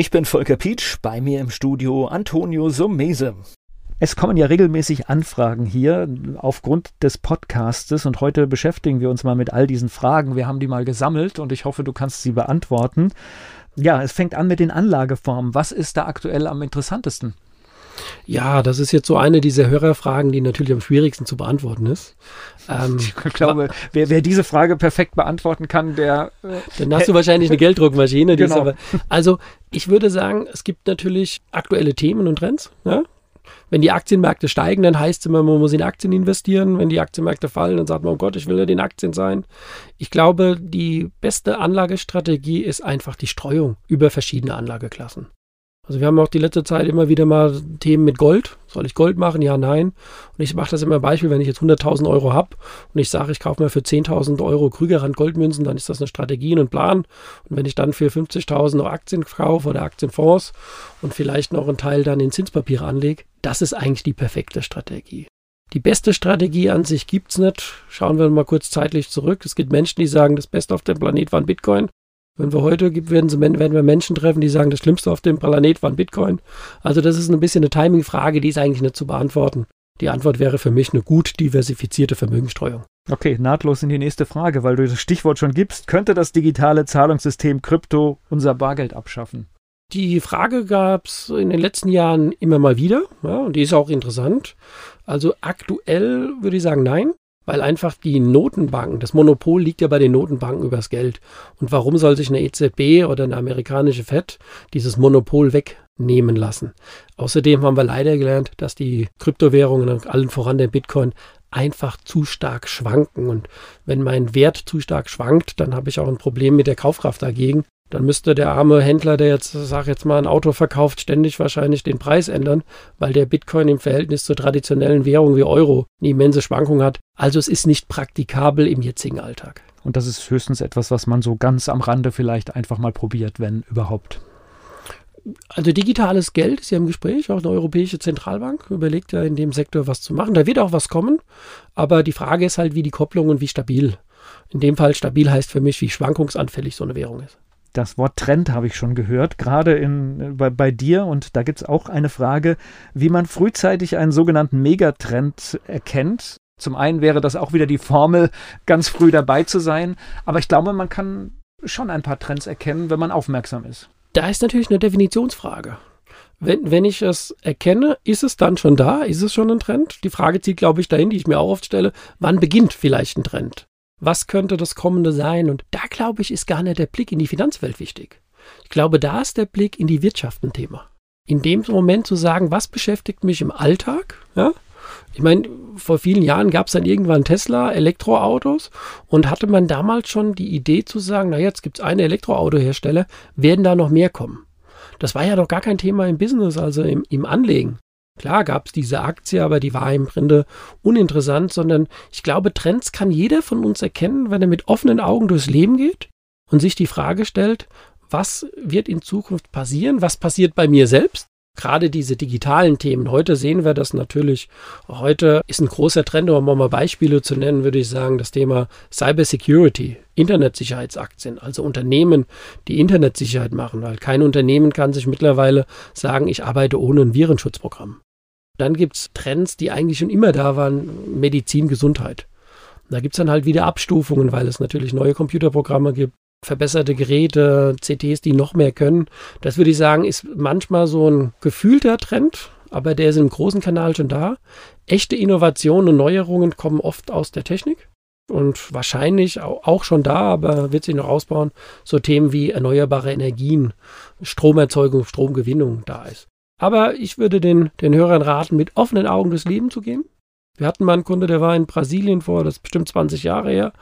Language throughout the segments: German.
Ich bin Volker Pietsch, bei mir im Studio Antonio Summese. Es kommen ja regelmäßig Anfragen hier aufgrund des Podcastes und heute beschäftigen wir uns mal mit all diesen Fragen. Wir haben die mal gesammelt und ich hoffe, du kannst sie beantworten. Ja, es fängt an mit den Anlageformen. Was ist da aktuell am interessantesten? Ja, das ist jetzt so eine dieser Hörerfragen, die natürlich am schwierigsten zu beantworten ist. Ähm, ich glaube, wer, wer, diese Frage perfekt beantworten kann, der. Äh, dann hast du wahrscheinlich eine Gelddruckmaschine. Genau. Aber, also, ich würde sagen, es gibt natürlich aktuelle Themen und Trends. Ja? Wenn die Aktienmärkte steigen, dann heißt es immer, man muss in Aktien investieren. Wenn die Aktienmärkte fallen, dann sagt man, oh Gott, ich will nicht in Aktien sein. Ich glaube, die beste Anlagestrategie ist einfach die Streuung über verschiedene Anlageklassen. Also wir haben auch die letzte Zeit immer wieder mal Themen mit Gold. Soll ich Gold machen? Ja, nein. Und ich mache das immer Beispiel, wenn ich jetzt 100.000 Euro habe und ich sage, ich kaufe mir für 10.000 Euro Krügerrand Goldmünzen, dann ist das eine Strategie und ein Plan. Und wenn ich dann für 50.000 noch Aktien kaufe oder Aktienfonds und vielleicht noch einen Teil dann in Zinspapiere anlege, das ist eigentlich die perfekte Strategie. Die beste Strategie an sich gibt es nicht. Schauen wir mal kurz zeitlich zurück. Es gibt Menschen, die sagen, das Beste auf dem Planet war ein Bitcoin. Wenn wir heute werden, sie, werden wir Menschen treffen, die sagen, das Schlimmste auf dem Planet war ein Bitcoin. Also das ist ein bisschen eine Timing-Frage, die ist eigentlich nicht zu beantworten. Die Antwort wäre für mich eine gut diversifizierte Vermögensstreuung. Okay, nahtlos in die nächste Frage, weil du das Stichwort schon gibst. Könnte das digitale Zahlungssystem Krypto unser Bargeld abschaffen? Die Frage gab es in den letzten Jahren immer mal wieder, ja, und die ist auch interessant. Also aktuell würde ich sagen, nein weil einfach die Notenbanken, das Monopol liegt ja bei den Notenbanken übers Geld. Und warum soll sich eine EZB oder eine amerikanische Fed dieses Monopol wegnehmen lassen? Außerdem haben wir leider gelernt, dass die Kryptowährungen, allen voran der Bitcoin, einfach zu stark schwanken. Und wenn mein Wert zu stark schwankt, dann habe ich auch ein Problem mit der Kaufkraft dagegen. Dann müsste der arme Händler, der jetzt, sag jetzt mal, ein Auto verkauft, ständig wahrscheinlich den Preis ändern, weil der Bitcoin im Verhältnis zur traditionellen Währung wie Euro eine immense Schwankung hat. Also es ist nicht praktikabel im jetzigen Alltag. Und das ist höchstens etwas, was man so ganz am Rande vielleicht einfach mal probiert, wenn überhaupt. Also digitales Geld ist ja im Gespräch, auch eine Europäische Zentralbank überlegt ja in dem Sektor was zu machen. Da wird auch was kommen, aber die Frage ist halt, wie die Kopplung und wie stabil. In dem Fall stabil heißt für mich, wie schwankungsanfällig so eine Währung ist das Wort Trend habe ich schon gehört, gerade in, bei, bei dir. Und da gibt es auch eine Frage, wie man frühzeitig einen sogenannten Megatrend erkennt. Zum einen wäre das auch wieder die Formel, ganz früh dabei zu sein. Aber ich glaube, man kann schon ein paar Trends erkennen, wenn man aufmerksam ist. Da ist natürlich eine Definitionsfrage. Wenn, wenn ich es erkenne, ist es dann schon da? Ist es schon ein Trend? Die Frage zieht, glaube ich, dahin, die ich mir auch oft stelle. Wann beginnt vielleicht ein Trend? Was könnte das Kommende sein? Und da, glaube ich, ist gar nicht der Blick in die Finanzwelt wichtig. Ich glaube, da ist der Blick in die Wirtschaft ein Thema. In dem Moment zu sagen, was beschäftigt mich im Alltag? Ja? Ich meine, vor vielen Jahren gab es dann irgendwann Tesla, Elektroautos und hatte man damals schon die Idee zu sagen, na jetzt gibt es eine Elektroautohersteller, werden da noch mehr kommen? Das war ja doch gar kein Thema im Business, also im, im Anlegen. Klar gab es diese Aktie, aber die war im Grunde uninteressant, sondern ich glaube, Trends kann jeder von uns erkennen, wenn er mit offenen Augen durchs Leben geht und sich die Frage stellt, was wird in Zukunft passieren? Was passiert bei mir selbst? Gerade diese digitalen Themen. Heute sehen wir das natürlich. Heute ist ein großer Trend, um mal Beispiele zu nennen, würde ich sagen, das Thema Cybersecurity, Internetsicherheitsaktien, also Unternehmen, die Internetsicherheit machen, weil kein Unternehmen kann sich mittlerweile sagen, ich arbeite ohne ein Virenschutzprogramm. Dann gibt es Trends, die eigentlich schon immer da waren, Medizin, Gesundheit. Da gibt es dann halt wieder Abstufungen, weil es natürlich neue Computerprogramme gibt, verbesserte Geräte, CTs, die noch mehr können. Das würde ich sagen, ist manchmal so ein gefühlter Trend, aber der ist im großen Kanal schon da. Echte Innovationen und Neuerungen kommen oft aus der Technik und wahrscheinlich auch schon da, aber wird sich noch ausbauen, so Themen wie erneuerbare Energien, Stromerzeugung, Stromgewinnung da ist. Aber ich würde den, den Hörern raten, mit offenen Augen durchs Leben zu gehen. Wir hatten mal einen Kunde, der war in Brasilien vor, das ist bestimmt 20 Jahre her,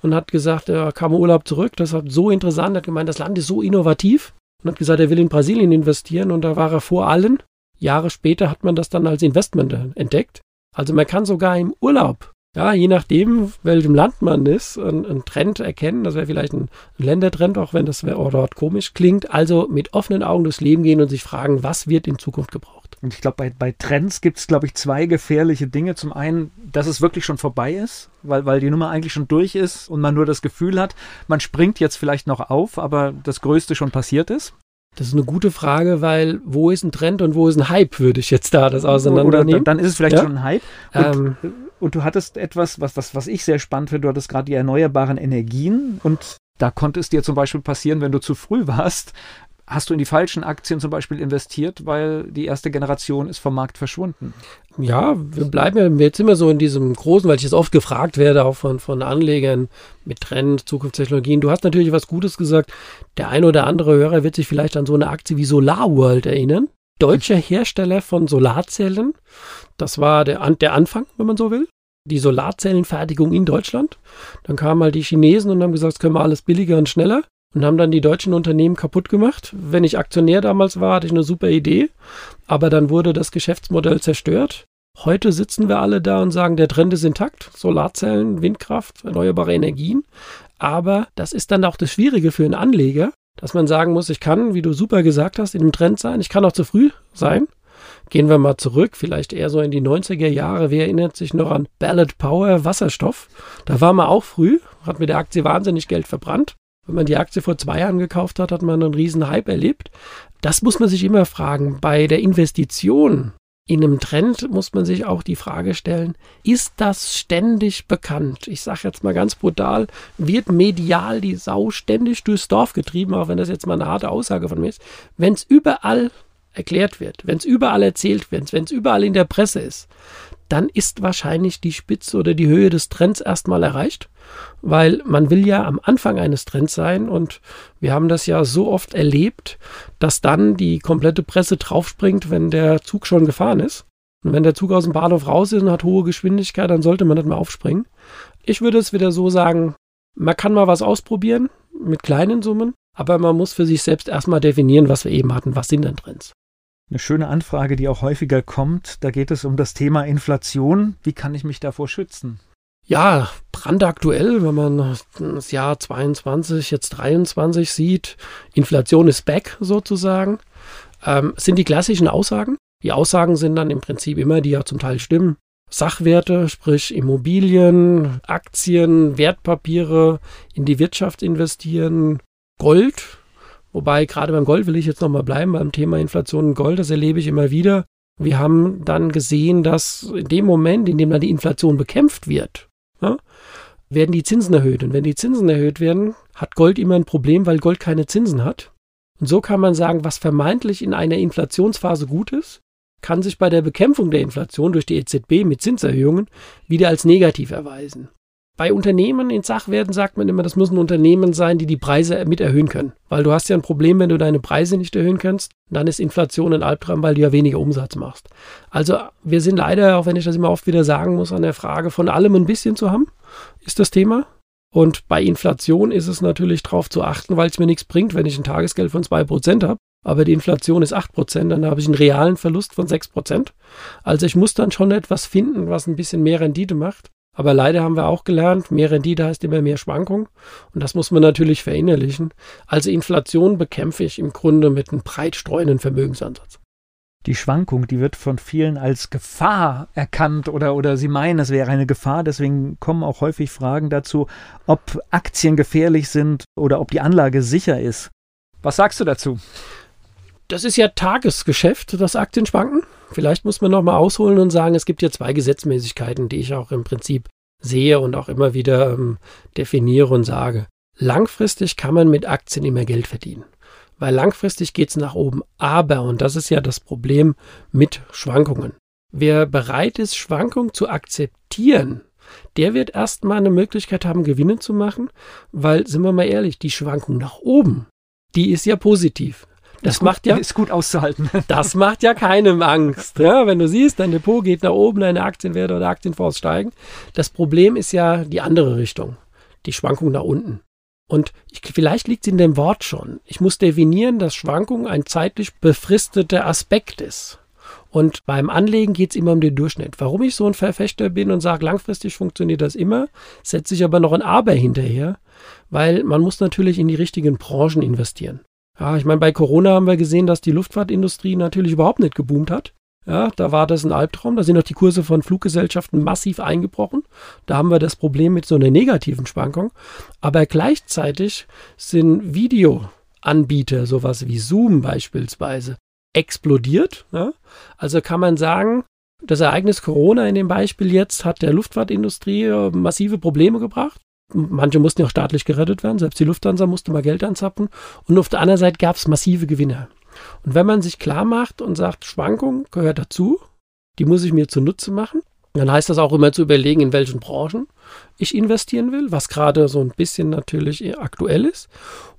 und hat gesagt, er kam Urlaub zurück. Das war so interessant, er hat gemeint, das Land ist so innovativ und hat gesagt, er will in Brasilien investieren und da war er vor allen. Jahre später hat man das dann als Investment entdeckt. Also man kann sogar im Urlaub ja, je nachdem, welchem Land man ist, einen Trend erkennen. Das wäre vielleicht ein Ländertrend, auch wenn das dort komisch klingt. Also mit offenen Augen durchs Leben gehen und sich fragen, was wird in Zukunft gebraucht. Und ich glaube, bei, bei Trends gibt es, glaube ich, zwei gefährliche Dinge. Zum einen, dass es wirklich schon vorbei ist, weil, weil die Nummer eigentlich schon durch ist und man nur das Gefühl hat, man springt jetzt vielleicht noch auf, aber das Größte schon passiert ist. Das ist eine gute Frage, weil wo ist ein Trend und wo ist ein Hype, würde ich jetzt da das auseinandernehmen. Oder dann ist es vielleicht ja? schon ein Hype. Und, ähm, und, du hattest etwas, was, was, was ich sehr spannend finde, du hattest gerade die erneuerbaren Energien und da konnte es dir zum Beispiel passieren, wenn du zu früh warst, hast du in die falschen Aktien zum Beispiel investiert, weil die erste Generation ist vom Markt verschwunden. Ja, wir bleiben ja jetzt immer so in diesem großen, weil ich jetzt oft gefragt werde, auch von, von Anlegern mit Trend, Zukunftstechnologien. Du hast natürlich was Gutes gesagt. Der ein oder andere Hörer wird sich vielleicht an so eine Aktie wie SolarWorld erinnern. Deutscher Hersteller von Solarzellen. Das war der, der Anfang, wenn man so will die Solarzellenfertigung in Deutschland. Dann kamen halt die Chinesen und haben gesagt, das können wir alles billiger und schneller und haben dann die deutschen Unternehmen kaputt gemacht. Wenn ich Aktionär damals war, hatte ich eine super Idee, aber dann wurde das Geschäftsmodell zerstört. Heute sitzen wir alle da und sagen, der Trend ist intakt, Solarzellen, Windkraft, erneuerbare Energien. Aber das ist dann auch das Schwierige für einen Anleger, dass man sagen muss, ich kann, wie du super gesagt hast, in dem Trend sein, ich kann auch zu früh sein. Gehen wir mal zurück, vielleicht eher so in die 90er Jahre. Wer erinnert sich noch an Ballot Power Wasserstoff? Da war man auch früh, hat mit der Aktie wahnsinnig Geld verbrannt. Wenn man die Aktie vor zwei Jahren gekauft hat, hat man einen riesen Hype erlebt. Das muss man sich immer fragen. Bei der Investition in einem Trend muss man sich auch die Frage stellen, ist das ständig bekannt? Ich sage jetzt mal ganz brutal, wird medial die Sau ständig durchs Dorf getrieben, auch wenn das jetzt mal eine harte Aussage von mir ist. Wenn es überall erklärt wird, wenn es überall erzählt wird, wenn es überall in der Presse ist, dann ist wahrscheinlich die Spitze oder die Höhe des Trends erstmal erreicht, weil man will ja am Anfang eines Trends sein und wir haben das ja so oft erlebt, dass dann die komplette Presse draufspringt, wenn der Zug schon gefahren ist. Und wenn der Zug aus dem Bahnhof raus ist und hat hohe Geschwindigkeit, dann sollte man nicht mehr aufspringen. Ich würde es wieder so sagen, man kann mal was ausprobieren mit kleinen Summen, aber man muss für sich selbst erstmal definieren, was wir eben hatten, was sind denn Trends. Eine schöne Anfrage, die auch häufiger kommt. Da geht es um das Thema Inflation. Wie kann ich mich davor schützen? Ja, brandaktuell, wenn man das Jahr 22, jetzt 23 sieht, Inflation ist back sozusagen, ähm, sind die klassischen Aussagen. Die Aussagen sind dann im Prinzip immer, die ja zum Teil stimmen. Sachwerte, sprich Immobilien, Aktien, Wertpapiere, in die Wirtschaft investieren, Gold, Wobei gerade beim Gold will ich jetzt nochmal bleiben, beim Thema Inflation und Gold, das erlebe ich immer wieder. Wir haben dann gesehen, dass in dem Moment, in dem dann die Inflation bekämpft wird, ja, werden die Zinsen erhöht. Und wenn die Zinsen erhöht werden, hat Gold immer ein Problem, weil Gold keine Zinsen hat. Und so kann man sagen, was vermeintlich in einer Inflationsphase gut ist, kann sich bei der Bekämpfung der Inflation durch die EZB mit Zinserhöhungen wieder als negativ erweisen. Bei Unternehmen in Sachwerten sagt man immer, das müssen Unternehmen sein, die die Preise mit erhöhen können. Weil du hast ja ein Problem, wenn du deine Preise nicht erhöhen kannst, dann ist Inflation ein Albtraum, weil du ja weniger Umsatz machst. Also wir sind leider, auch wenn ich das immer oft wieder sagen muss, an der Frage von allem ein bisschen zu haben, ist das Thema. Und bei Inflation ist es natürlich darauf zu achten, weil es mir nichts bringt, wenn ich ein Tagesgeld von 2% habe, aber die Inflation ist 8%, dann habe ich einen realen Verlust von 6%. Also ich muss dann schon etwas finden, was ein bisschen mehr Rendite macht. Aber leider haben wir auch gelernt, mehr Rendite heißt immer mehr Schwankung. Und das muss man natürlich verinnerlichen. Also Inflation bekämpfe ich im Grunde mit einem breit streuenden Vermögensansatz. Die Schwankung, die wird von vielen als Gefahr erkannt oder, oder sie meinen, es wäre eine Gefahr. Deswegen kommen auch häufig Fragen dazu, ob Aktien gefährlich sind oder ob die Anlage sicher ist. Was sagst du dazu? Das ist ja Tagesgeschäft, das Aktien schwanken. Vielleicht muss man nochmal ausholen und sagen, es gibt hier zwei Gesetzmäßigkeiten, die ich auch im Prinzip sehe und auch immer wieder ähm, definiere und sage. Langfristig kann man mit Aktien immer Geld verdienen. Weil langfristig geht es nach oben. Aber, und das ist ja das Problem mit Schwankungen. Wer bereit ist, Schwankungen zu akzeptieren, der wird erstmal eine Möglichkeit haben, Gewinne zu machen, weil, sind wir mal ehrlich, die Schwankung nach oben, die ist ja positiv. Das ist macht gut, ja ist gut auszuhalten. Das macht ja keinem Angst. Ja, wenn du siehst, dein Depot geht nach oben, deine Aktienwerte oder Aktienfonds steigen. Das Problem ist ja die andere Richtung, die Schwankung nach unten. Und ich, vielleicht liegt es in dem Wort schon. Ich muss definieren, dass Schwankung ein zeitlich befristeter Aspekt ist. Und beim Anlegen geht es immer um den Durchschnitt. Warum ich so ein Verfechter bin und sage, langfristig funktioniert das immer, setze ich aber noch ein Aber hinterher, weil man muss natürlich in die richtigen Branchen investieren. Ja, ich meine, bei Corona haben wir gesehen, dass die Luftfahrtindustrie natürlich überhaupt nicht geboomt hat. Ja, da war das ein Albtraum. Da sind auch die Kurse von Fluggesellschaften massiv eingebrochen. Da haben wir das Problem mit so einer negativen Schwankung. Aber gleichzeitig sind Videoanbieter, sowas wie Zoom beispielsweise, explodiert. Ja? Also kann man sagen, das Ereignis Corona in dem Beispiel jetzt hat der Luftfahrtindustrie äh, massive Probleme gebracht. Manche mussten ja auch staatlich gerettet werden, selbst die Lufthansa musste mal Geld anzappen. Und auf der anderen Seite gab es massive Gewinner. Und wenn man sich klar macht und sagt, Schwankung gehört dazu, die muss ich mir zunutze machen, dann heißt das auch immer zu überlegen, in welchen Branchen ich investieren will, was gerade so ein bisschen natürlich aktuell ist.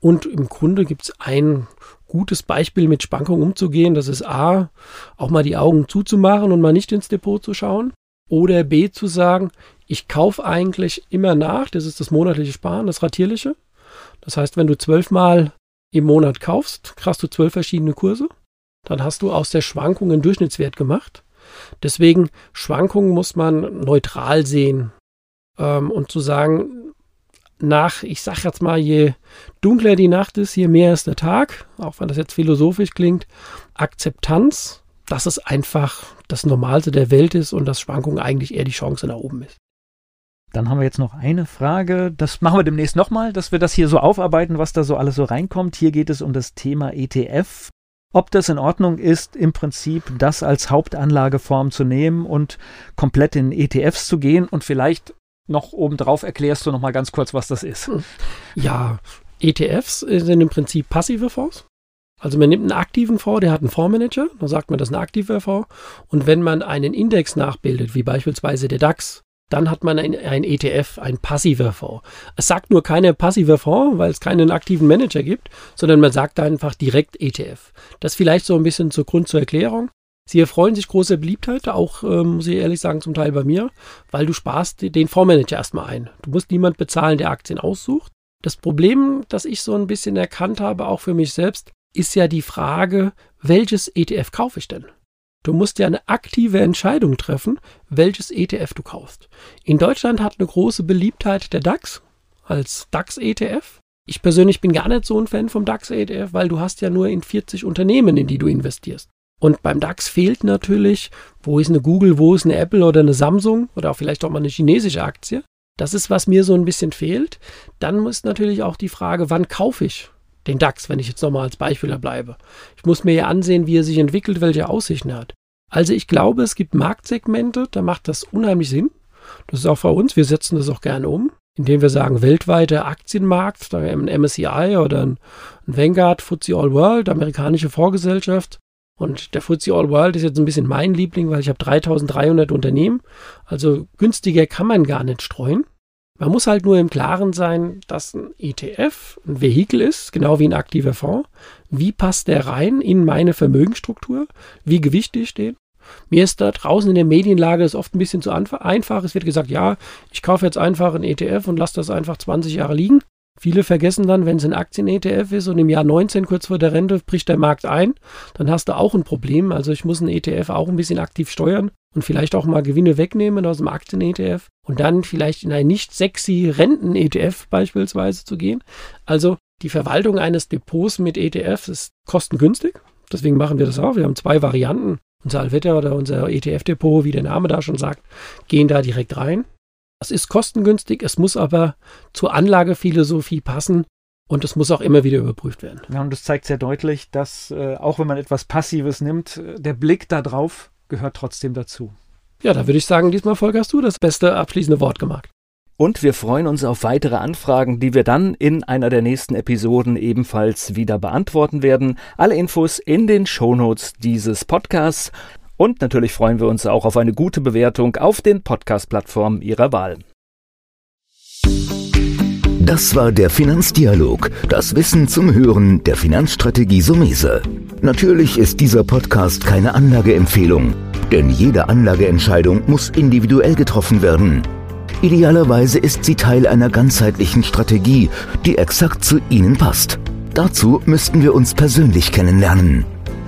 Und im Grunde gibt es ein gutes Beispiel, mit Schwankungen umzugehen. Das ist A, auch mal die Augen zuzumachen und mal nicht ins Depot zu schauen. Oder B, zu sagen, ich kaufe eigentlich immer nach. Das ist das monatliche Sparen, das ratierliche. Das heißt, wenn du zwölfmal im Monat kaufst, hast du zwölf verschiedene Kurse. Dann hast du aus der Schwankung einen Durchschnittswert gemacht. Deswegen, Schwankungen muss man neutral sehen. Ähm, und zu sagen, nach, ich sag jetzt mal, je dunkler die Nacht ist, je mehr ist der Tag, auch wenn das jetzt philosophisch klingt, Akzeptanz, dass es einfach das Normalste der Welt ist und dass Schwankungen eigentlich eher die Chance nach oben ist. Dann haben wir jetzt noch eine Frage. Das machen wir demnächst nochmal, dass wir das hier so aufarbeiten, was da so alles so reinkommt. Hier geht es um das Thema ETF. Ob das in Ordnung ist, im Prinzip das als Hauptanlageform zu nehmen und komplett in ETFs zu gehen und vielleicht noch obendrauf erklärst du nochmal ganz kurz, was das ist. Hm. Ja, ETFs sind im Prinzip passive Fonds. Also man nimmt einen aktiven Fonds, der hat einen Fondsmanager, dann sagt man, das ist ein aktiver Fonds. Und wenn man einen Index nachbildet, wie beispielsweise der DAX, dann hat man ein, ein ETF, ein passiver Fonds. Es sagt nur keine passiver Fonds, weil es keinen aktiven Manager gibt, sondern man sagt einfach direkt ETF. Das vielleicht so ein bisschen zur Grund zur Erklärung. Sie erfreuen sich großer Beliebtheit, auch ähm, muss ich ehrlich sagen, zum Teil bei mir, weil du sparst den Fondsmanager erstmal ein. Du musst niemand bezahlen, der Aktien aussucht. Das Problem, das ich so ein bisschen erkannt habe, auch für mich selbst, ist ja die Frage, welches ETF kaufe ich denn? Du musst ja eine aktive Entscheidung treffen, welches ETF du kaufst. In Deutschland hat eine große Beliebtheit der DAX als DAX-ETF. Ich persönlich bin gar nicht so ein Fan vom DAX-ETF, weil du hast ja nur in 40 Unternehmen, in die du investierst. Und beim DAX fehlt natürlich, wo ist eine Google, wo ist eine Apple oder eine Samsung oder auch vielleicht auch mal eine chinesische Aktie. Das ist, was mir so ein bisschen fehlt. Dann muss natürlich auch die Frage, wann kaufe ich den DAX, wenn ich jetzt nochmal als Beispiel bleibe. Ich muss mir ja ansehen, wie er sich entwickelt, welche Aussichten er hat. Also ich glaube, es gibt Marktsegmente, da macht das unheimlich Sinn. Das ist auch bei uns, wir setzen das auch gerne um, indem wir sagen, weltweiter Aktienmarkt, da ein MSCI oder ein, Vanguard, FTSE All World, amerikanische Vorgesellschaft. Und der FTSE All World ist jetzt ein bisschen mein Liebling, weil ich habe 3300 Unternehmen. Also günstiger kann man gar nicht streuen. Man muss halt nur im Klaren sein, dass ein ETF ein Vehikel ist, genau wie ein aktiver Fonds. Wie passt der rein in meine Vermögensstruktur? Wie gewichtig ich den? Mir ist da draußen in der Medienlage das oft ein bisschen zu einfach. Es wird gesagt, ja, ich kaufe jetzt einfach einen ETF und lasse das einfach 20 Jahre liegen. Viele vergessen dann, wenn es ein Aktien-ETF ist und im Jahr 19 kurz vor der Rente bricht der Markt ein, dann hast du auch ein Problem. Also ich muss einen ETF auch ein bisschen aktiv steuern und vielleicht auch mal Gewinne wegnehmen aus dem Aktien-ETF und dann vielleicht in ein nicht sexy Renten-ETF beispielsweise zu gehen. Also die Verwaltung eines Depots mit ETFs ist kostengünstig. Deswegen machen wir das auch. Wir haben zwei Varianten. Unser Alvetta oder unser ETF-Depot, wie der Name da schon sagt, gehen da direkt rein. Es ist kostengünstig, es muss aber zur Anlagephilosophie passen und es muss auch immer wieder überprüft werden. Ja, und das zeigt sehr deutlich, dass äh, auch wenn man etwas Passives nimmt, der Blick darauf gehört trotzdem dazu. Ja, da würde ich sagen, diesmal, Volker, hast du das beste abschließende Wort gemacht. Und wir freuen uns auf weitere Anfragen, die wir dann in einer der nächsten Episoden ebenfalls wieder beantworten werden. Alle Infos in den Shownotes dieses Podcasts. Und natürlich freuen wir uns auch auf eine gute Bewertung auf den Podcast-Plattformen Ihrer Wahl. Das war der Finanzdialog, das Wissen zum Hören der Finanzstrategie Sumese. Natürlich ist dieser Podcast keine Anlageempfehlung, denn jede Anlageentscheidung muss individuell getroffen werden. Idealerweise ist sie Teil einer ganzheitlichen Strategie, die exakt zu Ihnen passt. Dazu müssten wir uns persönlich kennenlernen.